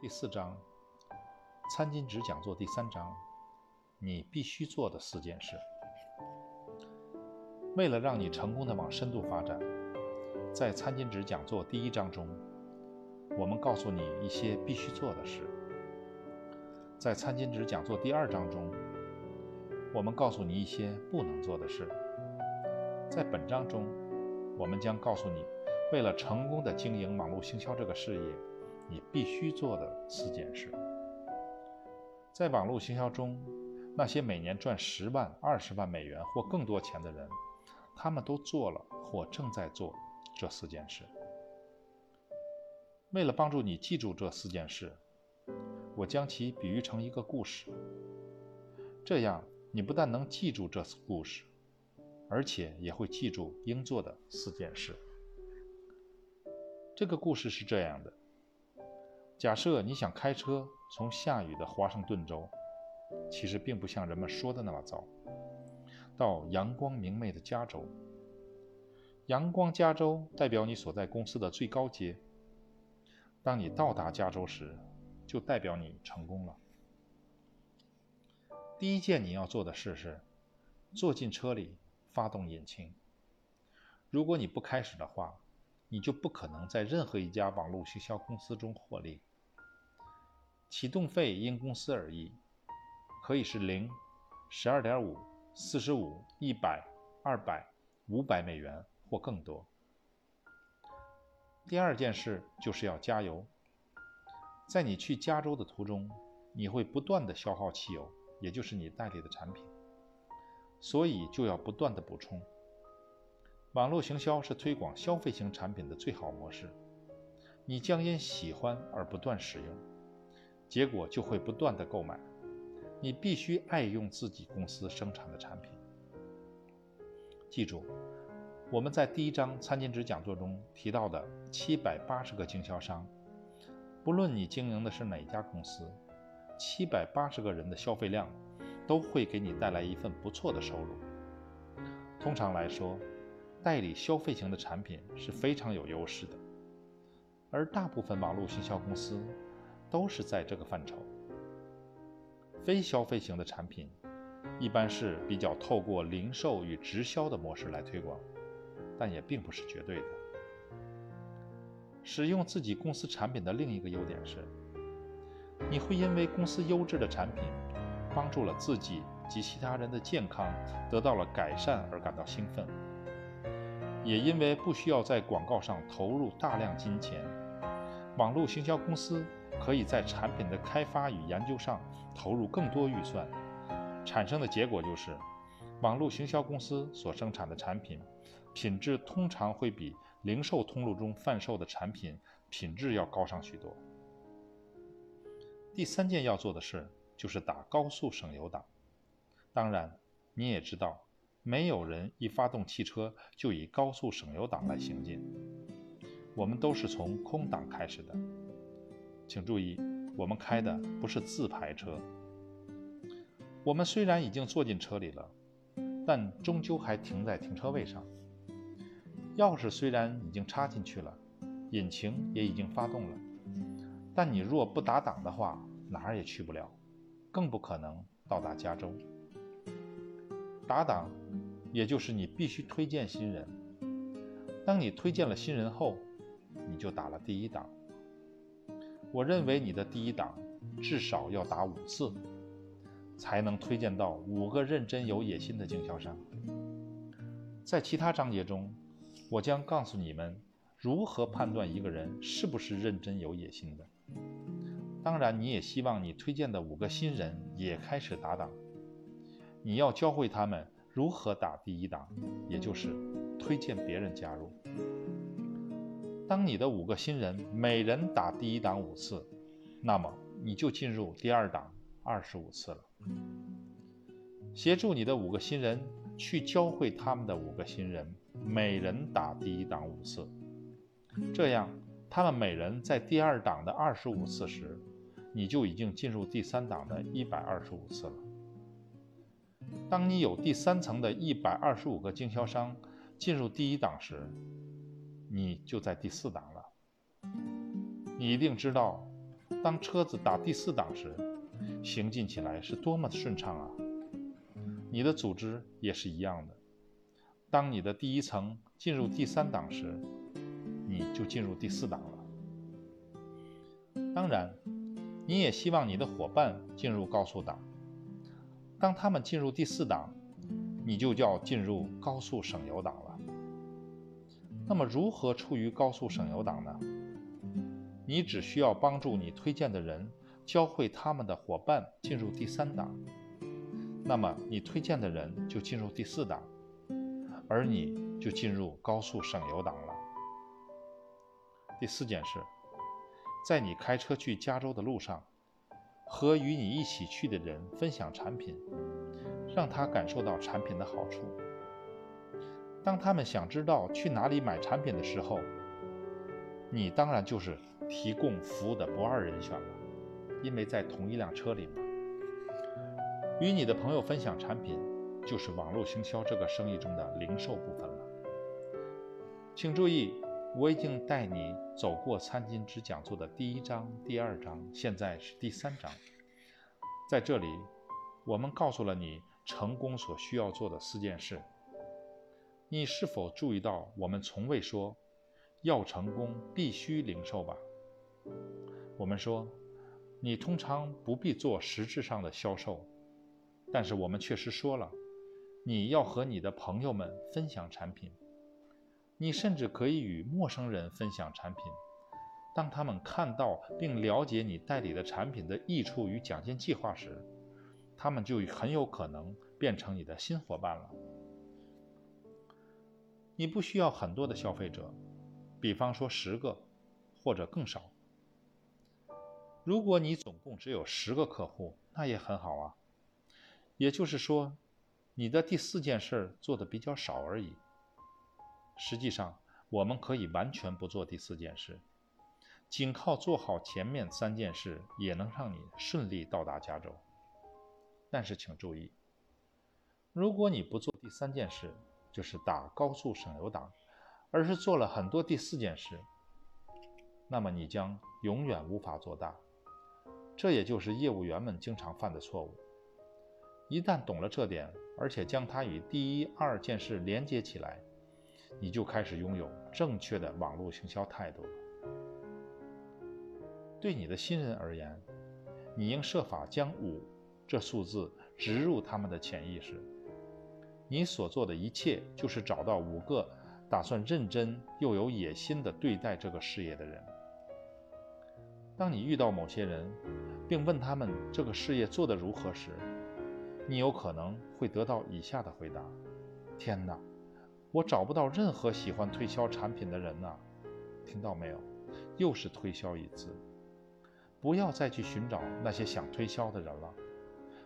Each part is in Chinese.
第四章，餐巾纸讲座第三章，你必须做的四件事。为了让你成功的往深度发展，在餐巾纸讲座第一章中，我们告诉你一些必须做的事。在餐巾纸讲座第二章中，我们告诉你一些不能做的事。在本章中，我们将告诉你，为了成功的经营网络行销这个事业。你必须做的四件事，在网络行销中，那些每年赚十万、二十万美元或更多钱的人，他们都做了或正在做这四件事。为了帮助你记住这四件事，我将其比喻成一个故事。这样，你不但能记住这故事，而且也会记住应做的四件事。这个故事是这样的。假设你想开车从下雨的华盛顿州，其实并不像人们说的那么糟，到阳光明媚的加州。阳光加州代表你所在公司的最高阶。当你到达加州时，就代表你成功了。第一件你要做的事是，坐进车里，发动引擎。如果你不开始的话，你就不可能在任何一家网络营销公司中获利。启动费因公司而异，可以是零、十二点五、四十五、一百、二百、五百美元或更多。第二件事就是要加油。在你去加州的途中，你会不断的消耗汽油，也就是你代理的产品，所以就要不断的补充。网络行销是推广消费型产品的最好模式，你将因喜欢而不断使用。结果就会不断的购买，你必须爱用自己公司生产的产品。记住，我们在第一章餐巾纸讲座中提到的七百八十个经销商，不论你经营的是哪家公司，七百八十个人的消费量都会给你带来一份不错的收入。通常来说，代理消费型的产品是非常有优势的，而大部分网络行销公司。都是在这个范畴。非消费型的产品，一般是比较透过零售与直销的模式来推广，但也并不是绝对的。使用自己公司产品的另一个优点是，你会因为公司优质的产品帮助了自己及其他人的健康得到了改善而感到兴奋，也因为不需要在广告上投入大量金钱，网络行销公司。可以在产品的开发与研究上投入更多预算，产生的结果就是，网络行销公司所生产的产品品质通常会比零售通路中贩售的产品品质要高上许多。第三件要做的事就是打高速省油档。当然，你也知道，没有人一发动汽车就以高速省油档来行进，我们都是从空档开始的。请注意，我们开的不是自排车。我们虽然已经坐进车里了，但终究还停在停车位上。钥匙虽然已经插进去了，引擎也已经发动了，但你若不打档的话，哪儿也去不了，更不可能到达加州。打档，也就是你必须推荐新人。当你推荐了新人后，你就打了第一档。我认为你的第一档至少要打五次，才能推荐到五个认真有野心的经销商。在其他章节中，我将告诉你们如何判断一个人是不是认真有野心的。当然，你也希望你推荐的五个新人也开始打档。你要教会他们如何打第一档，也就是推荐别人加入。当你的五个新人每人打第一档五次，那么你就进入第二档二十五次了。协助你的五个新人去教会他们的五个新人，每人打第一档五次，这样他们每人在第二档的二十五次时，你就已经进入第三档的一百二十五次了。当你有第三层的一百二十五个经销商进入第一档时，你就在第四档了。你一定知道，当车子打第四档时，行进起来是多么的顺畅啊！你的组织也是一样的。当你的第一层进入第三档时，你就进入第四档了。当然，你也希望你的伙伴进入高速档。当他们进入第四档，你就叫进入高速省油档了。那么，如何处于高速省油档呢？你只需要帮助你推荐的人教会他们的伙伴进入第三档，那么你推荐的人就进入第四档，而你就进入高速省油档了。第四件事，在你开车去加州的路上，和与你一起去的人分享产品，让他感受到产品的好处。当他们想知道去哪里买产品的时候，你当然就是提供服务的不二人选了，因为在同一辆车里嘛。与你的朋友分享产品，就是网络行销这个生意中的零售部分了。请注意，我已经带你走过餐巾纸讲座的第一章、第二章，现在是第三章。在这里，我们告诉了你成功所需要做的四件事。你是否注意到，我们从未说？要成功，必须零售吧。我们说，你通常不必做实质上的销售，但是我们确实说了，你要和你的朋友们分享产品。你甚至可以与陌生人分享产品。当他们看到并了解你代理的产品的益处与奖金计划时，他们就很有可能变成你的新伙伴了。你不需要很多的消费者。比方说十个，或者更少。如果你总共只有十个客户，那也很好啊。也就是说，你的第四件事做的比较少而已。实际上，我们可以完全不做第四件事，仅靠做好前面三件事，也能让你顺利到达加州。但是请注意，如果你不做第三件事，就是打高速省油档。而是做了很多第四件事，那么你将永远无法做大。这也就是业务员们经常犯的错误。一旦懂了这点，而且将它与第一、二件事连接起来，你就开始拥有正确的网络行销态度了。对你的新人而言，你应设法将五这数字植入他们的潜意识。你所做的一切，就是找到五个。打算认真又有野心地对待这个事业的人。当你遇到某些人，并问他们这个事业做得如何时，你有可能会得到以下的回答：“天哪，我找不到任何喜欢推销产品的人呐！”听到没有？又是推销一次。不要再去寻找那些想推销的人了。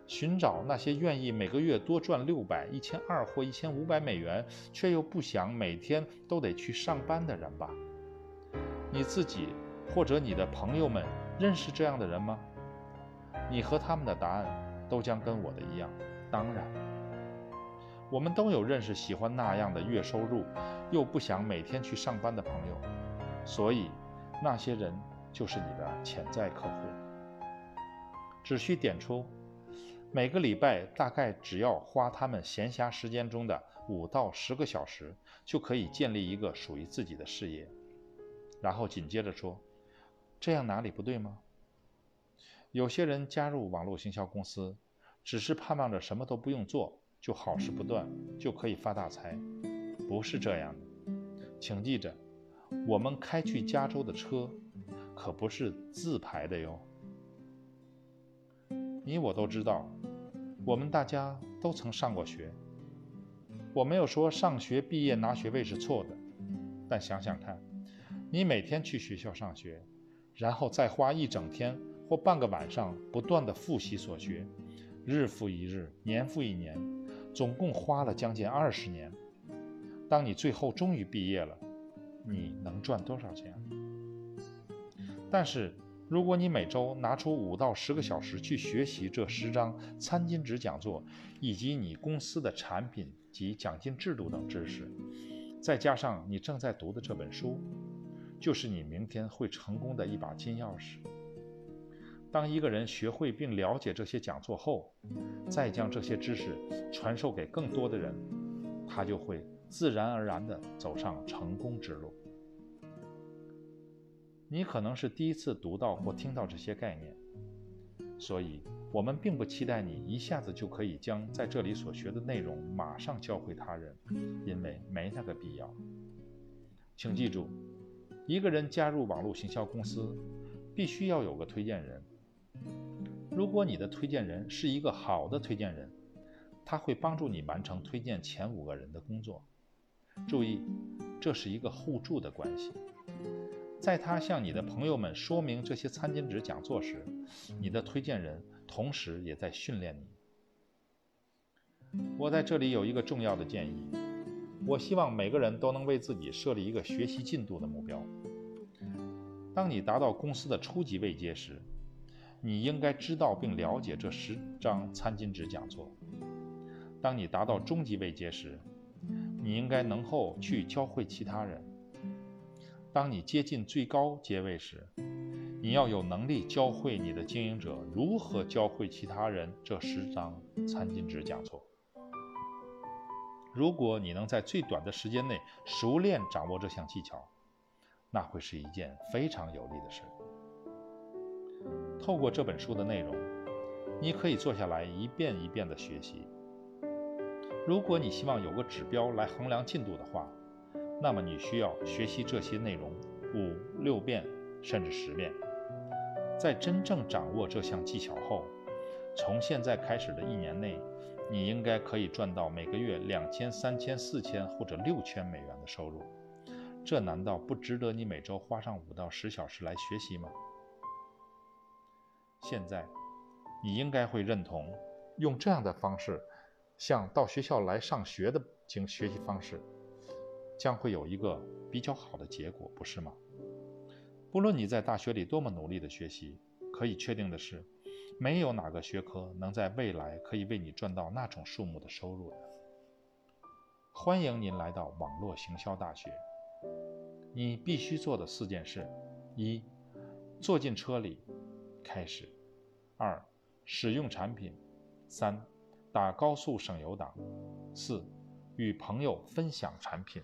寻找那些愿意每个月多赚六百、一千二或一千五百美元，却又不想每天都得去上班的人吧？你自己或者你的朋友们认识这样的人吗？你和他们的答案都将跟我的一样。当然，我们都有认识喜欢那样的月收入，又不想每天去上班的朋友，所以那些人就是你的潜在客户。只需点出。每个礼拜大概只要花他们闲暇时间中的五到十个小时，就可以建立一个属于自己的事业。然后紧接着说：“这样哪里不对吗？”有些人加入网络行销公司，只是盼望着什么都不用做，就好事不断，就可以发大财。不是这样的，请记着，我们开去加州的车，可不是自排的哟。你我都知道，我们大家都曾上过学。我没有说上学毕业拿学位是错的，但想想看，你每天去学校上学，然后再花一整天或半个晚上不断的复习所学，日复一日，年复一年，总共花了将近二十年。当你最后终于毕业了，你能赚多少钱？但是。如果你每周拿出五到十个小时去学习这十张餐巾纸讲座，以及你公司的产品及奖金制度等知识，再加上你正在读的这本书，就是你明天会成功的一把金钥匙。当一个人学会并了解这些讲座后，再将这些知识传授给更多的人，他就会自然而然地走上成功之路。你可能是第一次读到或听到这些概念，所以我们并不期待你一下子就可以将在这里所学的内容马上教会他人，因为没那个必要。请记住，一个人加入网络行销公司，必须要有个推荐人。如果你的推荐人是一个好的推荐人，他会帮助你完成推荐前五个人的工作。注意，这是一个互助的关系。在他向你的朋友们说明这些餐巾纸讲座时，你的推荐人同时也在训练你。我在这里有一个重要的建议：我希望每个人都能为自己设立一个学习进度的目标。当你达到公司的初级位阶时，你应该知道并了解这十张餐巾纸讲座。当你达到中级位阶时，你应该能够去教会其他人。当你接近最高阶位时，你要有能力教会你的经营者如何教会其他人这十张餐巾纸讲座。如果你能在最短的时间内熟练掌握这项技巧，那会是一件非常有利的事。透过这本书的内容，你可以坐下来一遍一遍地学习。如果你希望有个指标来衡量进度的话，那么你需要学习这些内容五六遍，甚至十遍。在真正掌握这项技巧后，从现在开始的一年内，你应该可以赚到每个月两千、三千、四千或者六千美元的收入。这难道不值得你每周花上五到十小时来学习吗？现在，你应该会认同，用这样的方式，像到学校来上学的经学习方式，将会有一个比较好的结果，不是吗？不论你在大学里多么努力的学习，可以确定的是，没有哪个学科能在未来可以为你赚到那种数目的收入的。欢迎您来到网络行销大学。你必须做的四件事：一，坐进车里，开始。二、使用产品；三、打高速省油档；四、与朋友分享产品。